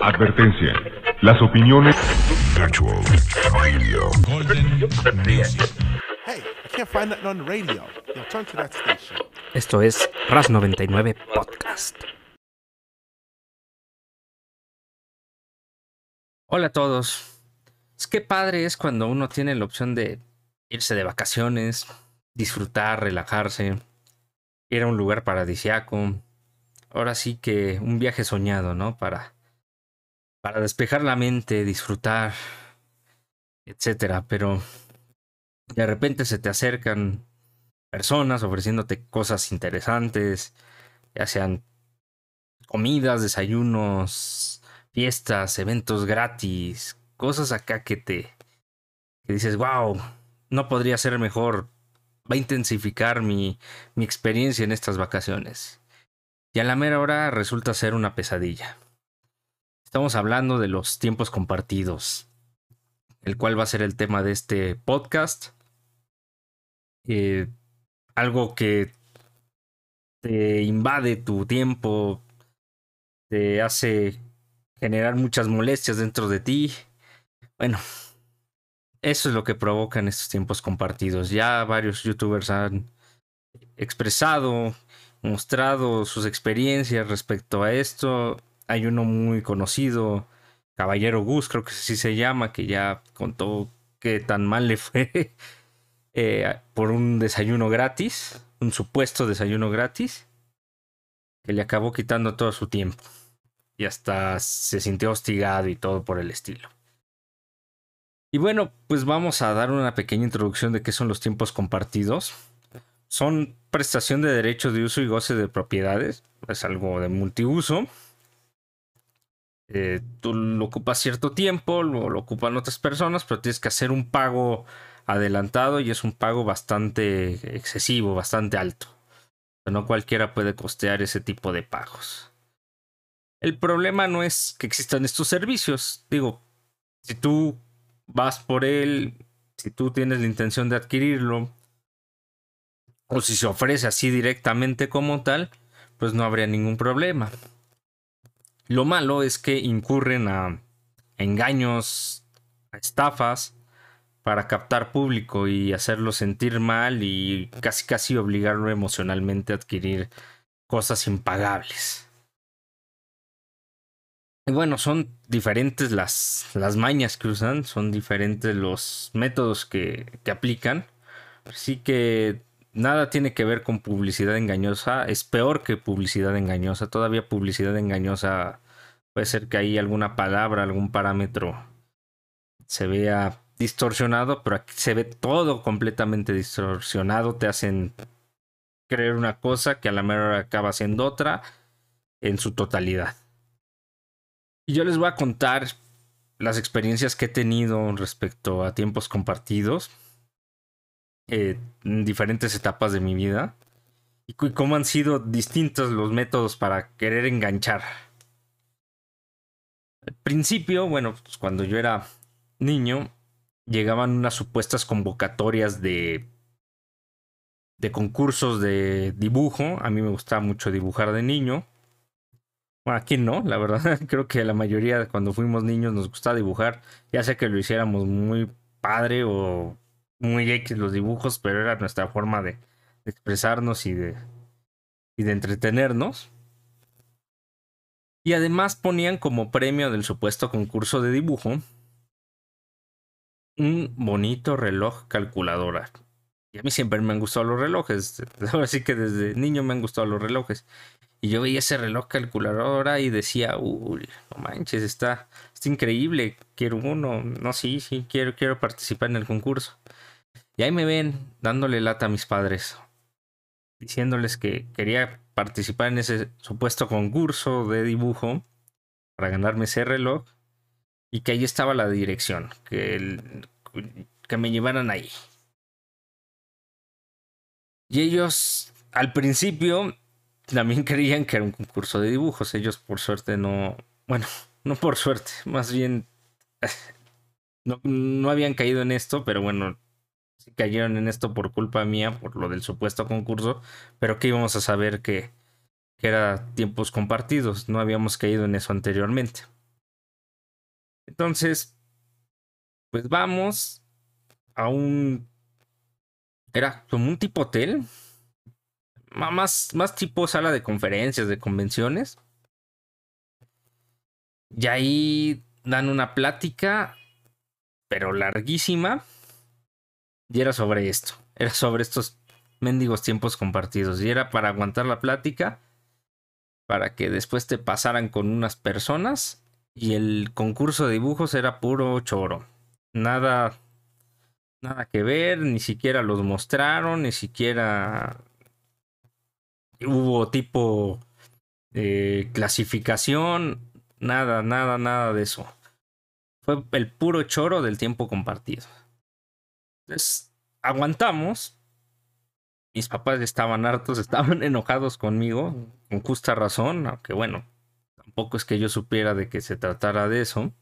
Advertencia. Las opiniones. Actual Radio. Golden Music. Hey, I can't find nothing on the radio. Yo, turn to that station. Esto es RAS 99 Podcast. Hola a todos. Es que padre es cuando uno tiene la opción de irse de vacaciones, disfrutar, relajarse, ir a un lugar paradisiaco. Ahora sí que un viaje soñado, ¿no? Para, para despejar la mente, disfrutar, etcétera. Pero de repente se te acercan personas ofreciéndote cosas interesantes, ya sean comidas, desayunos, fiestas, eventos gratis, cosas acá que te que dices, wow, no podría ser mejor, va a intensificar mi, mi experiencia en estas vacaciones. Y a la mera hora resulta ser una pesadilla. Estamos hablando de los tiempos compartidos, el cual va a ser el tema de este podcast. Eh, algo que te invade tu tiempo, te hace generar muchas molestias dentro de ti. Bueno, eso es lo que provocan estos tiempos compartidos. Ya varios youtubers han expresado, mostrado sus experiencias respecto a esto. Hay uno muy conocido, Caballero Gus, creo que así se llama, que ya contó qué tan mal le fue eh, por un desayuno gratis, un supuesto desayuno gratis, que le acabó quitando todo su tiempo. Y hasta se sintió hostigado y todo por el estilo. Y bueno, pues vamos a dar una pequeña introducción de qué son los tiempos compartidos. Son prestación de derecho de uso y goce de propiedades. Es algo de multiuso. Eh, tú lo ocupas cierto tiempo, lo, lo ocupan otras personas, pero tienes que hacer un pago adelantado y es un pago bastante excesivo, bastante alto. No cualquiera puede costear ese tipo de pagos. El problema no es que existan estos servicios. Digo, si tú vas por él, si tú tienes la intención de adquirirlo, o si se ofrece así directamente como tal, pues no habría ningún problema. Lo malo es que incurren a engaños, a estafas, para captar público y hacerlo sentir mal y casi casi obligarlo emocionalmente a adquirir cosas impagables. Y bueno, son diferentes las, las mañas que usan, son diferentes los métodos que, que aplican. Así que nada tiene que ver con publicidad engañosa, es peor que publicidad engañosa. Todavía publicidad engañosa puede ser que ahí alguna palabra, algún parámetro se vea distorsionado, pero aquí se ve todo completamente distorsionado. Te hacen creer una cosa que a la mejor acaba siendo otra en su totalidad. Y yo les voy a contar las experiencias que he tenido respecto a tiempos compartidos eh, en diferentes etapas de mi vida y cómo han sido distintos los métodos para querer enganchar. Al principio, bueno, pues cuando yo era niño, llegaban unas supuestas convocatorias de de concursos de dibujo. A mí me gustaba mucho dibujar de niño. Bueno, aquí no, la verdad. Creo que la mayoría cuando fuimos niños nos gustaba dibujar. Ya sea que lo hiciéramos muy padre o muy X los dibujos, pero era nuestra forma de, expresarnos y de, y de entretenernos. Y además ponían como premio del supuesto concurso de dibujo un bonito reloj calculadora. Y a mí siempre me han gustado los relojes. Así que desde niño me han gustado los relojes. Y yo veía ese reloj calculadora y decía, uy, no manches, está, está increíble, quiero uno. No, sí, sí, quiero, quiero participar en el concurso. Y ahí me ven dándole lata a mis padres, diciéndoles que quería participar en ese supuesto concurso de dibujo para ganarme ese reloj y que ahí estaba la dirección, que, el, que me llevaran ahí. Y ellos al principio también creían que era un concurso de dibujos. Ellos por suerte no, bueno, no por suerte, más bien no, no habían caído en esto, pero bueno, cayeron en esto por culpa mía, por lo del supuesto concurso, pero que íbamos a saber que, que era tiempos compartidos, no habíamos caído en eso anteriormente. Entonces, pues vamos a un... Era como un tipo hotel. Más, más tipo sala de conferencias, de convenciones. Y ahí dan una plática, pero larguísima. Y era sobre esto. Era sobre estos mendigos tiempos compartidos. Y era para aguantar la plática. Para que después te pasaran con unas personas. Y el concurso de dibujos era puro choro. Nada. Nada que ver. Ni siquiera los mostraron. Ni siquiera. Hubo tipo. Eh, clasificación. Nada, nada, nada de eso. Fue el puro choro del tiempo compartido. Entonces, aguantamos. Mis papás estaban hartos, estaban enojados conmigo, con justa razón, aunque bueno, tampoco es que yo supiera de que se tratara de eso.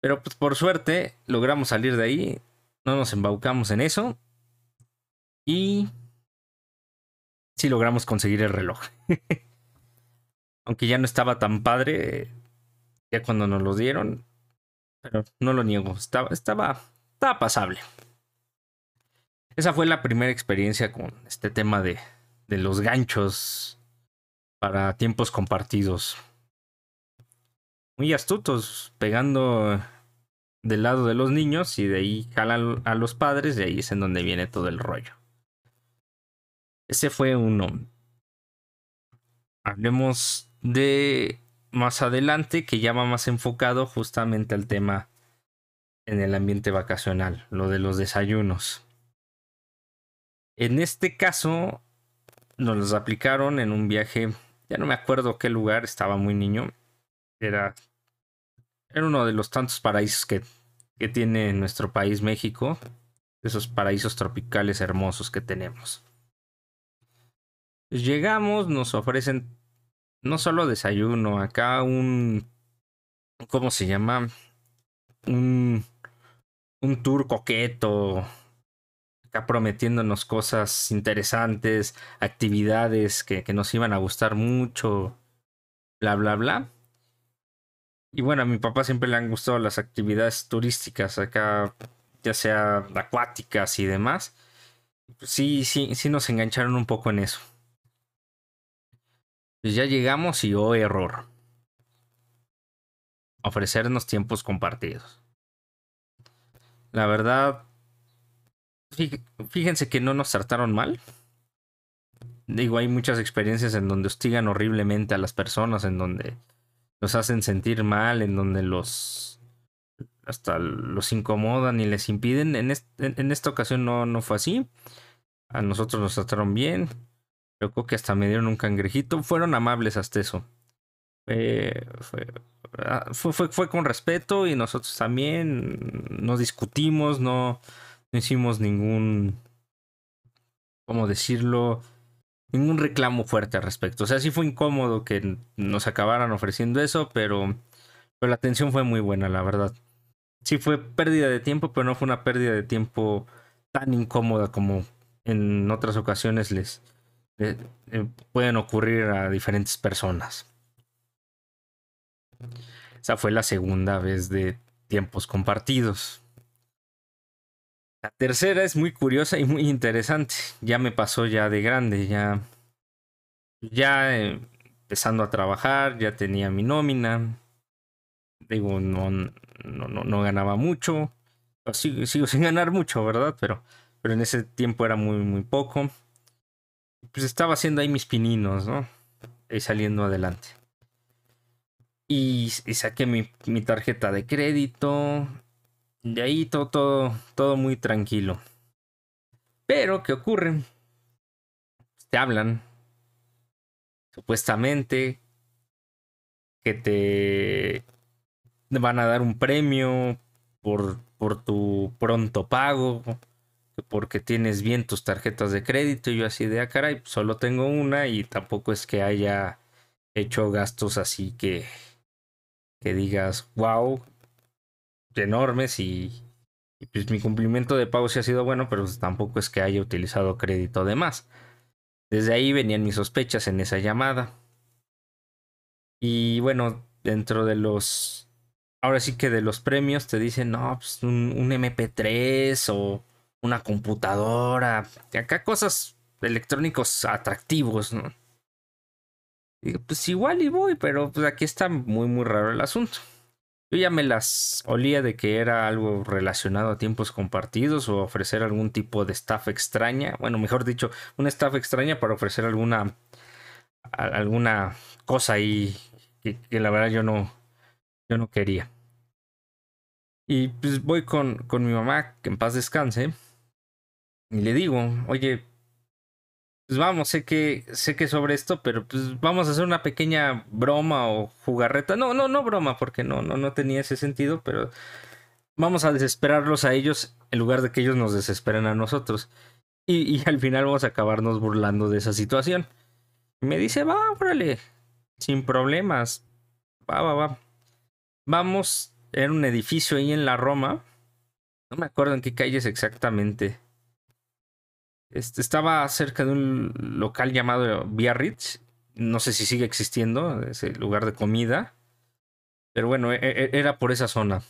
Pero pues por suerte logramos salir de ahí, no nos embaucamos en eso y sí logramos conseguir el reloj. aunque ya no estaba tan padre, ya cuando nos lo dieron, pero no lo niego, estaba, estaba, estaba pasable. Esa fue la primera experiencia con este tema de, de los ganchos para tiempos compartidos. Muy astutos, pegando del lado de los niños y de ahí jalan a los padres, de ahí es en donde viene todo el rollo. Ese fue uno. Hablemos de más adelante que ya va más enfocado justamente al tema en el ambiente vacacional, lo de los desayunos. En este caso, nos los aplicaron en un viaje, ya no me acuerdo qué lugar, estaba muy niño. Era, era uno de los tantos paraísos que, que tiene nuestro país México, esos paraísos tropicales hermosos que tenemos. Llegamos, nos ofrecen no solo desayuno, acá un, ¿cómo se llama? Un, un tour coqueto, acá prometiéndonos cosas interesantes, actividades que, que nos iban a gustar mucho, bla, bla, bla. Y bueno, a mi papá siempre le han gustado las actividades turísticas acá, ya sea acuáticas y demás. Sí, sí, sí nos engancharon un poco en eso. Pues ya llegamos y oh error. Ofrecernos tiempos compartidos. La verdad, fíjense que no nos trataron mal. Digo, hay muchas experiencias en donde hostigan horriblemente a las personas, en donde los hacen sentir mal, en donde los hasta los incomodan y les impiden. En, en esta ocasión no, no fue así. A nosotros nos trataron bien. Creo que hasta me dieron un cangrejito. Fueron amables hasta eso. Ah, fue, fue, fue, con respeto y nosotros también no discutimos, no, no hicimos ningún, ¿cómo decirlo? Ningún reclamo fuerte al respecto. O sea, sí fue incómodo que nos acabaran ofreciendo eso, pero, pero la atención fue muy buena, la verdad. Sí fue pérdida de tiempo, pero no fue una pérdida de tiempo tan incómoda como en otras ocasiones les, eh, eh, pueden ocurrir a diferentes personas. Esa fue la segunda vez de tiempos compartidos. La tercera es muy curiosa y muy interesante. Ya me pasó ya de grande, ya, ya eh, empezando a trabajar, ya tenía mi nómina. Digo, no, no, no, ganaba mucho. Sigo, sigo, sin ganar mucho, ¿verdad? Pero, pero en ese tiempo era muy, muy poco pues estaba haciendo ahí mis pininos, ¿no? Y saliendo adelante. Y, saqué mi, mi, tarjeta de crédito. De ahí todo, todo, todo muy tranquilo. Pero, ¿qué ocurre? Te hablan. Supuestamente. Que te van a dar un premio por, por tu pronto pago porque tienes bien tus tarjetas de crédito. Y yo así de, ah, caray, solo tengo una y tampoco es que haya hecho gastos así que, que digas, wow, enormes y, pues mi cumplimiento de pago sí ha sido bueno, pero tampoco es que haya utilizado crédito de más. Desde ahí venían mis sospechas en esa llamada. Y bueno, dentro de los, ahora sí que de los premios te dicen, no, pues un, un MP3 o una computadora, acá cosas electrónicos atractivos, ¿no? Pues igual y voy, pero pues aquí está muy, muy raro el asunto. Yo ya me las olía de que era algo relacionado a tiempos compartidos o ofrecer algún tipo de staff extraña. Bueno, mejor dicho, una staff extraña para ofrecer alguna alguna cosa ahí que, que la verdad yo no yo no quería. Y pues voy con, con mi mamá, que en paz descanse, y le digo, oye, pues vamos, sé que, sé que sobre esto, pero pues vamos a hacer una pequeña broma o jugarreta. No, no, no broma, porque no, no, no tenía ese sentido, pero vamos a desesperarlos a ellos en lugar de que ellos nos desesperen a nosotros. Y, al final vamos a acabarnos burlando de esa situación. Y me dice, va, órale, sin problemas. Va, va, va. Vamos, era un edificio ahí en la Roma. No me acuerdo en qué calles exactamente. Este, estaba cerca de un local llamado Biarritz. No sé si sigue existiendo, ese lugar de comida. Pero bueno, e e era por esa zona.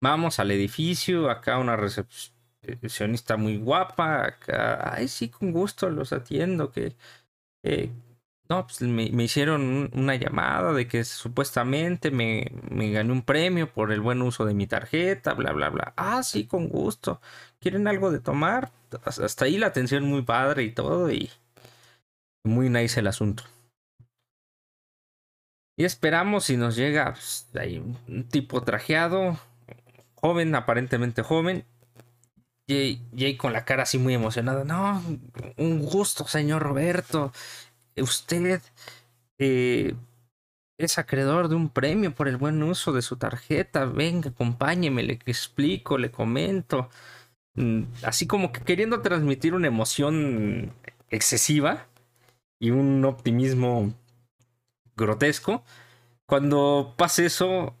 Vamos al edificio, acá una recepcionista muy guapa, acá, ay sí, con gusto los atiendo, que eh, no, pues me, me, hicieron una llamada de que supuestamente me, me, gané un premio por el buen uso de mi tarjeta, bla, bla, bla. Ah, sí, con gusto. ¿Quieren algo de tomar? Hasta ahí la atención muy padre y todo y muy nice el asunto. Y esperamos y nos llega pues, ahí un tipo trajeado, joven, aparentemente joven, y, y con la cara así muy emocionada. No, un gusto, señor Roberto usted eh, es acreedor de un premio por el buen uso de su tarjeta. Venga, acompáñeme, le explico, le comento. Mm, así como que queriendo transmitir una emoción excesiva y un optimismo grotesco. Cuando pase eso,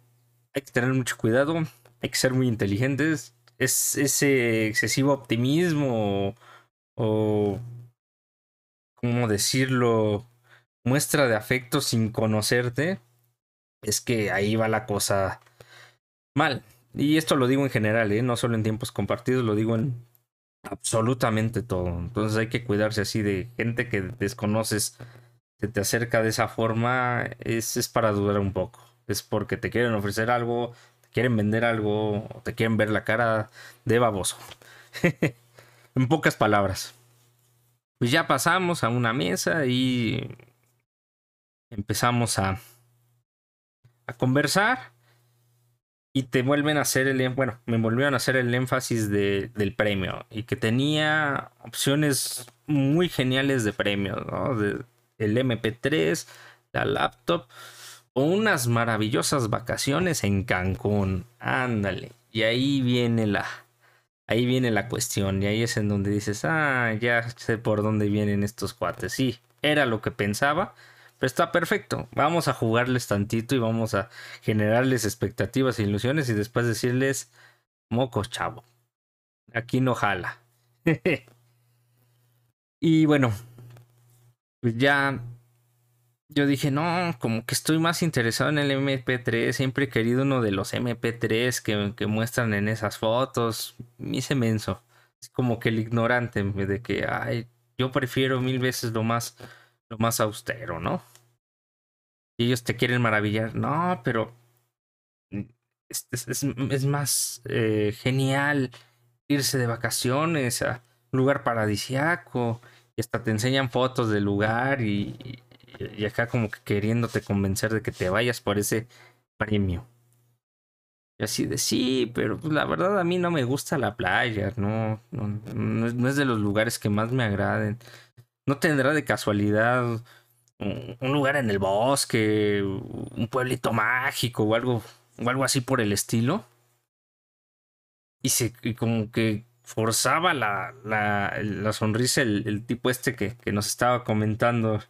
hay que tener mucho cuidado, hay que ser muy inteligentes. Es ese excesivo optimismo o ¿cómo decirlo? Muestra de afecto sin conocerte, es que ahí va la cosa mal. Y esto lo digo en general, ¿eh? no solo en tiempos compartidos, lo digo en absolutamente todo. Entonces hay que cuidarse así de gente que desconoces, que te acerca de esa forma, es, es para dudar un poco. Es porque te quieren ofrecer algo, te quieren vender algo, te quieren ver la cara de baboso. en pocas palabras pues ya pasamos a una mesa y empezamos a, a conversar y te vuelven a hacer el, bueno, me volvieron a hacer el énfasis de, del premio y que tenía opciones muy geniales de premio, ¿no? El MP3, la laptop o unas maravillosas vacaciones en Cancún, ándale, y ahí viene la, ahí viene la cuestión y ahí es en donde dices, ah, ya sé por dónde vienen estos cuates. Sí, era lo que pensaba, pero está perfecto. Vamos a jugarles tantito y vamos a generarles expectativas e ilusiones y después decirles, mocos, chavo. Aquí no jala. y bueno, pues ya yo dije, no, como que estoy más interesado en el MP3. Siempre he querido uno de los MP3 que, que muestran en esas fotos. Me hice menso. Es como que el ignorante de que, ay, yo prefiero mil veces lo más, lo más austero, ¿no? Y ellos te quieren maravillar. No, pero es, más eh, genial irse de vacaciones a un lugar paradisiaco. Y hasta te enseñan fotos del lugar y, acá como que queriéndote convencer de que te vayas por ese premio. Y así de sí, pero pues, la verdad a mí no me gusta la playa, no, no, es, de los lugares que más me agraden. No tendrá de casualidad un, lugar en el bosque, un pueblito mágico o algo, o algo así por el estilo. Y se como que forzaba la, la, la sonrisa el, el tipo este que, que nos estaba comentando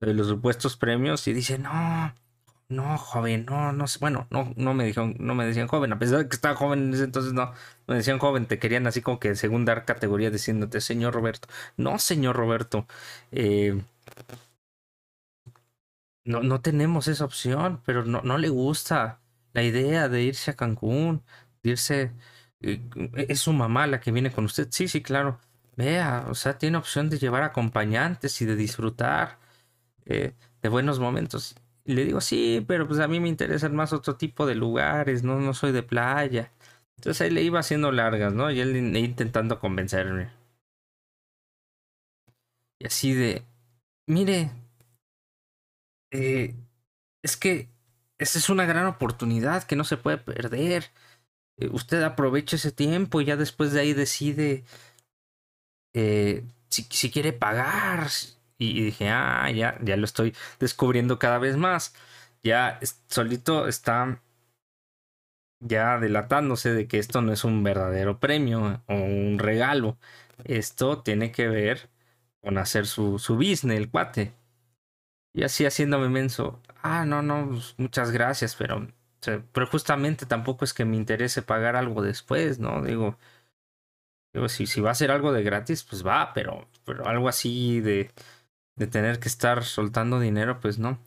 de los supuestos premios y dice, no, no, joven, no, no sé, bueno, no, no me dijeron, no me decían joven, a pesar de que estaba joven en ese entonces, no, me decían joven, te querían así como que según dar categoría diciéndote, señor Roberto, no, señor Roberto, eh, no, no tenemos esa opción, pero no, no le gusta la idea de irse a Cancún, de irse... eh, Es su mamá la que viene con usted. Sí, sí, claro. Vea, o sea, tiene opción de llevar acompañantes y de disfrutar eh, de buenos momentos. Y le digo, sí, pero pues a mí me interesan más otro tipo de lugares, no, no soy de playa. Entonces ahí le iba haciendo largas, ¿no? Y él in- intentando convencerme. Y así de, mire, eh, es que esa es una gran oportunidad que no se puede perder. Eh, usted aprovecha ese tiempo y ya después de ahí decide eh, si, si quiere pagar. Y, dije, ah, ya, ya lo estoy descubriendo cada vez más. Ya solito está ya delatándose de que esto no es un verdadero premio o un regalo. Esto tiene que ver con hacer su, su business, el cuate. Y así haciéndome menso. Ah, no, no, pues, muchas gracias, pero, pero justamente tampoco es que me interese pagar algo después, ¿no? Digo, digo si, si va a ser algo de gratis, pues va, pero, pero algo así de, de tener que estar soltando dinero, pues no.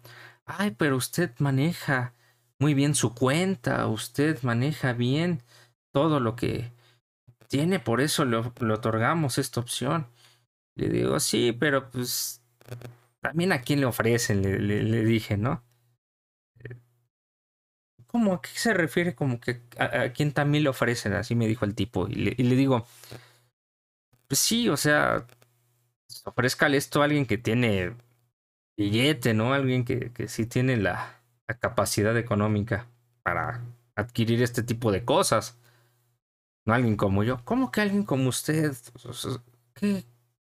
Ay, pero usted maneja muy bien su cuenta, usted maneja bien todo lo que tiene, por eso le, le otorgamos esta opción. Le digo, sí, pero pues también a quién le ofrecen, le, le- le dije, ¿no? ¿Cómo? ¿A qué se refiere? Como que a, a quién también le ofrecen, así me dijo el tipo. Y le, y le digo, pues sí, o sea, ofrezcale esto a alguien que tiene billete, ¿no? Alguien que, que sí tiene la, la capacidad económica para adquirir este tipo de cosas. No alguien como yo. ¿Cómo que alguien como usted? Sea, ¿qué,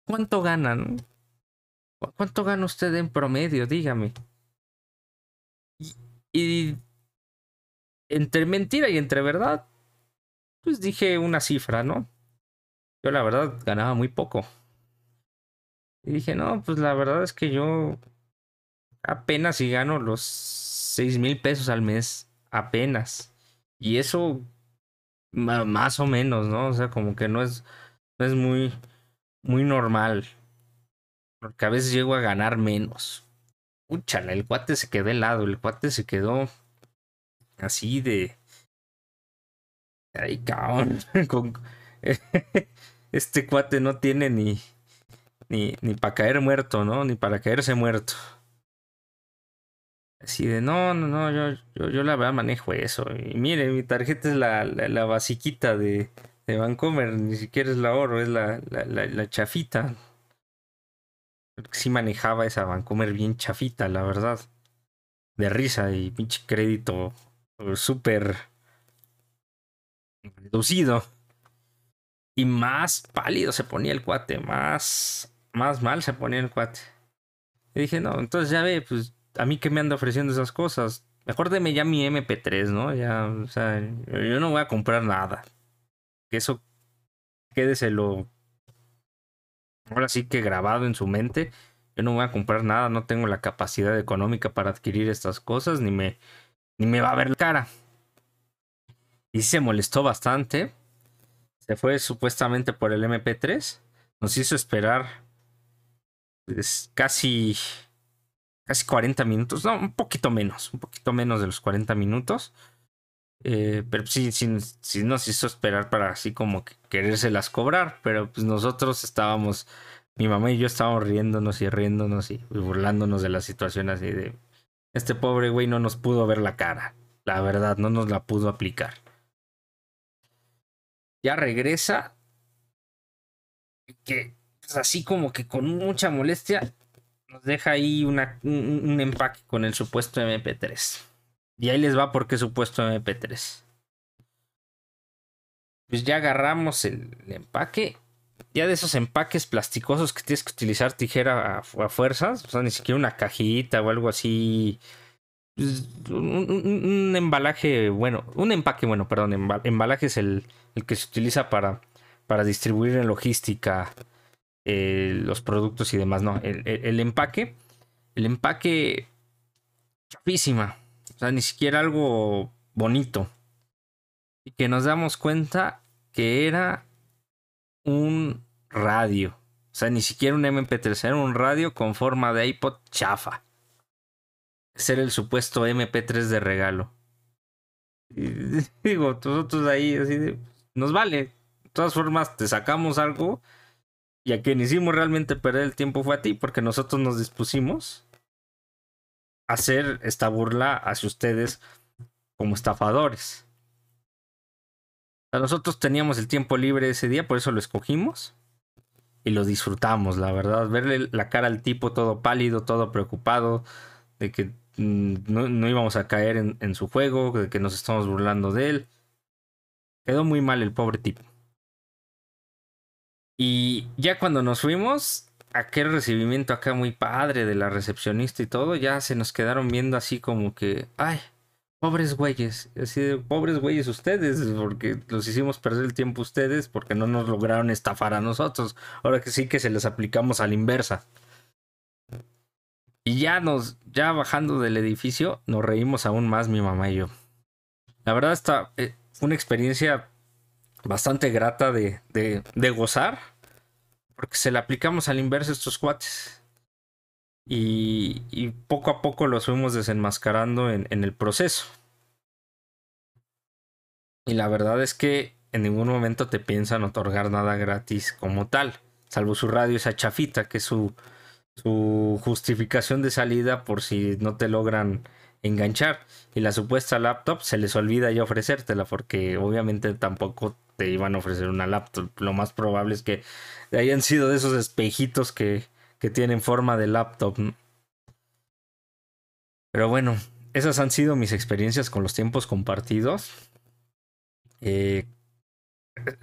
¿Cuánto ganan? ¿Cu- ¿Cuánto gana usted en promedio? Dígame. Y entre mentira y entre verdad, pues dije una cifra, ¿no? Yo la verdad ganaba muy poco. Y dije, no, pues la verdad es que yo apenas si gano los seis mil pesos al mes. Apenas. Y eso más o menos, ¿no? O sea, como que no es, no es muy, muy normal. Porque a veces llego a ganar menos. Úchala, el cuate se quedó helado, el cuate se quedó así de. Ay, cabrón. con- Este cuate no tiene ni. Ni, ni para caer muerto, ¿no? Ni para caerse muerto. Así de, no, no, no, yo, yo, yo la verdad manejo eso. Y mire, mi tarjeta es la, la, basiquita de, de Vancomer, ni siquiera es la oro, es la, la, la, chafita. Sí manejaba esa Vancomer bien chafita, la verdad. De risa y pinche crédito eh, súper reducido. Y más pálido se ponía el cuate, más, más mal se ponía el cuate. Y dije, no, entonces ya ve, pues a mí que me anda ofreciendo esas cosas. Mejor deme ya mi MP3, ¿no? Ya, o sea, yo no voy a comprar nada. Que eso quédeselo ahora sí que grabado en su mente. Yo no voy a comprar nada, no tengo la capacidad económica para adquirir estas cosas, ni me, ni me va a ver la cara. Y se molestó bastante. Se fue supuestamente por el MP3. Nos hizo esperar pues, casi, casi 40 minutos. No, un poquito menos. Un poquito menos de los 40 minutos. Eh, pero sí, sí, sí nos hizo esperar para así como que querérselas cobrar. Pero pues nosotros estábamos, mi mamá y yo estábamos riéndonos y riéndonos y burlándonos de la situación así de... Este pobre güey no nos pudo ver la cara. La verdad, no nos la pudo aplicar. Ya regresa. Pues, así como que con mucha molestia nos deja ahí un, empaque con el supuesto MP3. Y ahí les va porque supuesto MP3. Pues ya agarramos el, empaque. Ya de esos empaques plasticosos que tienes que utilizar tijera a, fuerzas. O sea, ni siquiera una cajita o algo así. Pues, un, un- embalaje bueno. Un empaque bueno, perdón. emba- embalaje es el, el que se utiliza para, para distribuir en logística eh, los productos y demás. No, el, empaque. El empaque. Chafísima. O sea, ni siquiera algo bonito. Y que nos damos cuenta que era un radio. O sea, ni siquiera un MP3, era un radio con forma de iPod chafa. ser el supuesto MP3 de regalo. Y digo, nosotros ahí así de, nos vale. De todas formas, te sacamos algo y a quien hicimos realmente perder el tiempo fue a ti, porque nosotros nos dispusimos a hacer esta burla hacia ustedes como estafadores. Sea, nosotros teníamos el tiempo libre ese día, por eso lo escogimos y lo disfrutamos, la verdad. Verle la cara al tipo todo pálido, todo preocupado, de que mm, no, íbamos a caer en su juego, de que nos estamos burlando de él. Quedó muy mal el pobre tipo. Y ya cuando nos fuimos, aquel recibimiento acá muy padre de la recepcionista y todo, ya se nos quedaron viendo así como que, ay, pobres güeyes, así de pobres güeyes ustedes, porque los hicimos perder el tiempo ustedes, porque no nos lograron estafar a nosotros. Ahora que sí que se les aplicamos a la inversa. Y ya nos, ya bajando del edificio, nos reímos aún más mi mamá y yo. La verdad está, eh, una experiencia bastante grata de, de, de gozar, porque se le aplicamos al inverso a estos cuates. Y, y, poco a poco los fuimos desenmascarando en, en, el proceso. Y la verdad es que en ningún momento te piensan otorgar nada gratis como tal, salvo su radio esa chafita, que es su, su justificación de salida por si no te logran enganchar. Y la supuesta laptop se les olvida ya ofrecértela, porque obviamente tampoco te iban a ofrecer una laptop. Lo más probable es que hayan sido de esos espejitos que, que tienen forma de laptop. Pero bueno, esas han sido mis experiencias con los tiempos compartidos. Eh,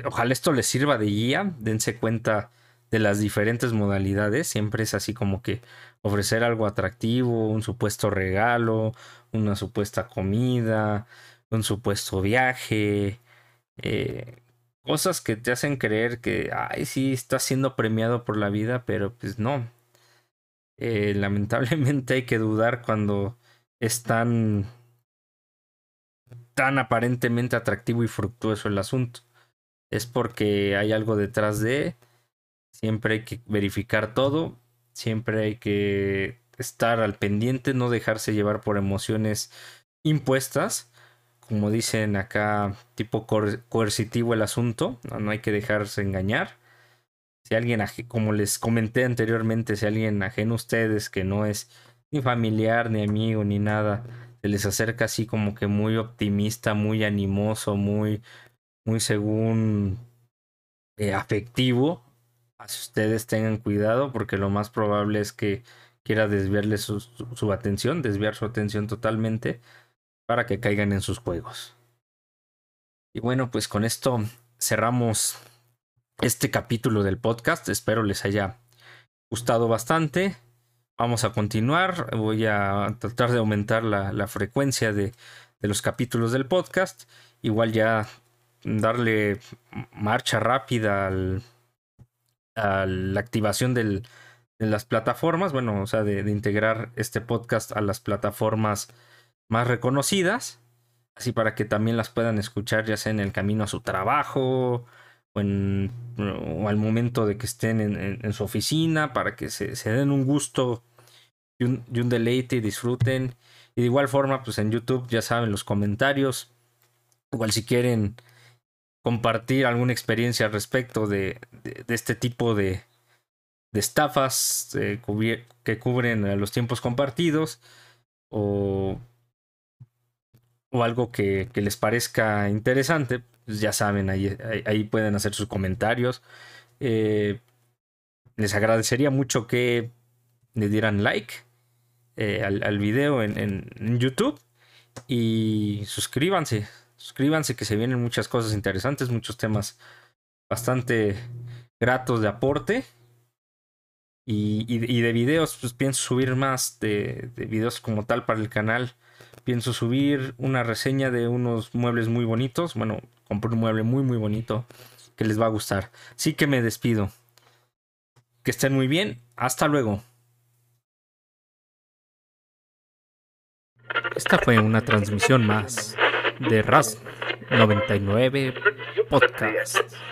ojalá esto les sirva de guía. Dense cuenta de las diferentes modalidades. Siempre es así como que ofrecer algo atractivo, un supuesto regalo, una supuesta comida, un supuesto viaje. Eh, cosas que te hacen creer que, ay, sí, estás siendo premiado por la vida, pero pues no. Eh, lamentablemente hay que dudar cuando es tan, tan aparentemente atractivo y fructuoso el asunto. Es porque hay algo detrás de, siempre hay que verificar todo, siempre hay que estar al pendiente, no dejarse llevar por emociones impuestas como dicen acá, tipo coercitivo el asunto, no, no, hay que dejarse engañar. Si alguien, como les comenté anteriormente, si alguien ajeno a ustedes que no es ni familiar, ni amigo, ni nada, se les acerca así como que muy optimista, muy animoso, muy, muy según eh, afectivo, ustedes tengan cuidado porque lo más probable es que quiera desviarle su, atención, desviar su atención totalmente para que caigan en sus juegos. Y bueno, pues con esto cerramos este capítulo del podcast. Espero les haya gustado bastante. Vamos a continuar. Voy a tratar de aumentar la, la frecuencia de, de, los capítulos del podcast. Igual ya darle marcha rápida al, a la activación de las plataformas. Bueno, o sea, de, integrar este podcast a las plataformas más reconocidas, así para que también las puedan escuchar ya sea en el camino a su trabajo o, en, al momento de que estén en, su oficina, para que se, se den un gusto y un, y un, deleite y disfruten. Y de igual forma, pues en YouTube ya saben los comentarios, igual si quieren compartir alguna experiencia al respecto de, de, este tipo de, de estafas eh, que cubren los tiempos compartidos o o algo que, les parezca interesante, pues ya saben, ahí, ahí, pueden hacer sus comentarios. Eh, les agradecería mucho que le dieran like eh, al, al, video en, en, YouTube y suscríbanse, suscríbanse que se vienen muchas cosas interesantes, muchos temas bastante gratos de aporte. Y, de videos, pues pienso subir más de, de videos como tal para el canal pienso subir una reseña de unos muebles muy bonitos. Bueno, compré un mueble muy muy bonito que les va a gustar. Sí que me despido. Que estén muy bien. Hasta luego. Esta fue una transmisión más de RAS 99 Podcast.